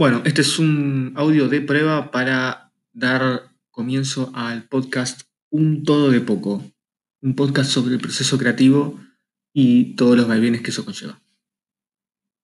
Bueno, este es un audio de prueba para dar comienzo al podcast Un Todo de Poco, un podcast sobre el proceso creativo y todos los vaivenes que eso conlleva.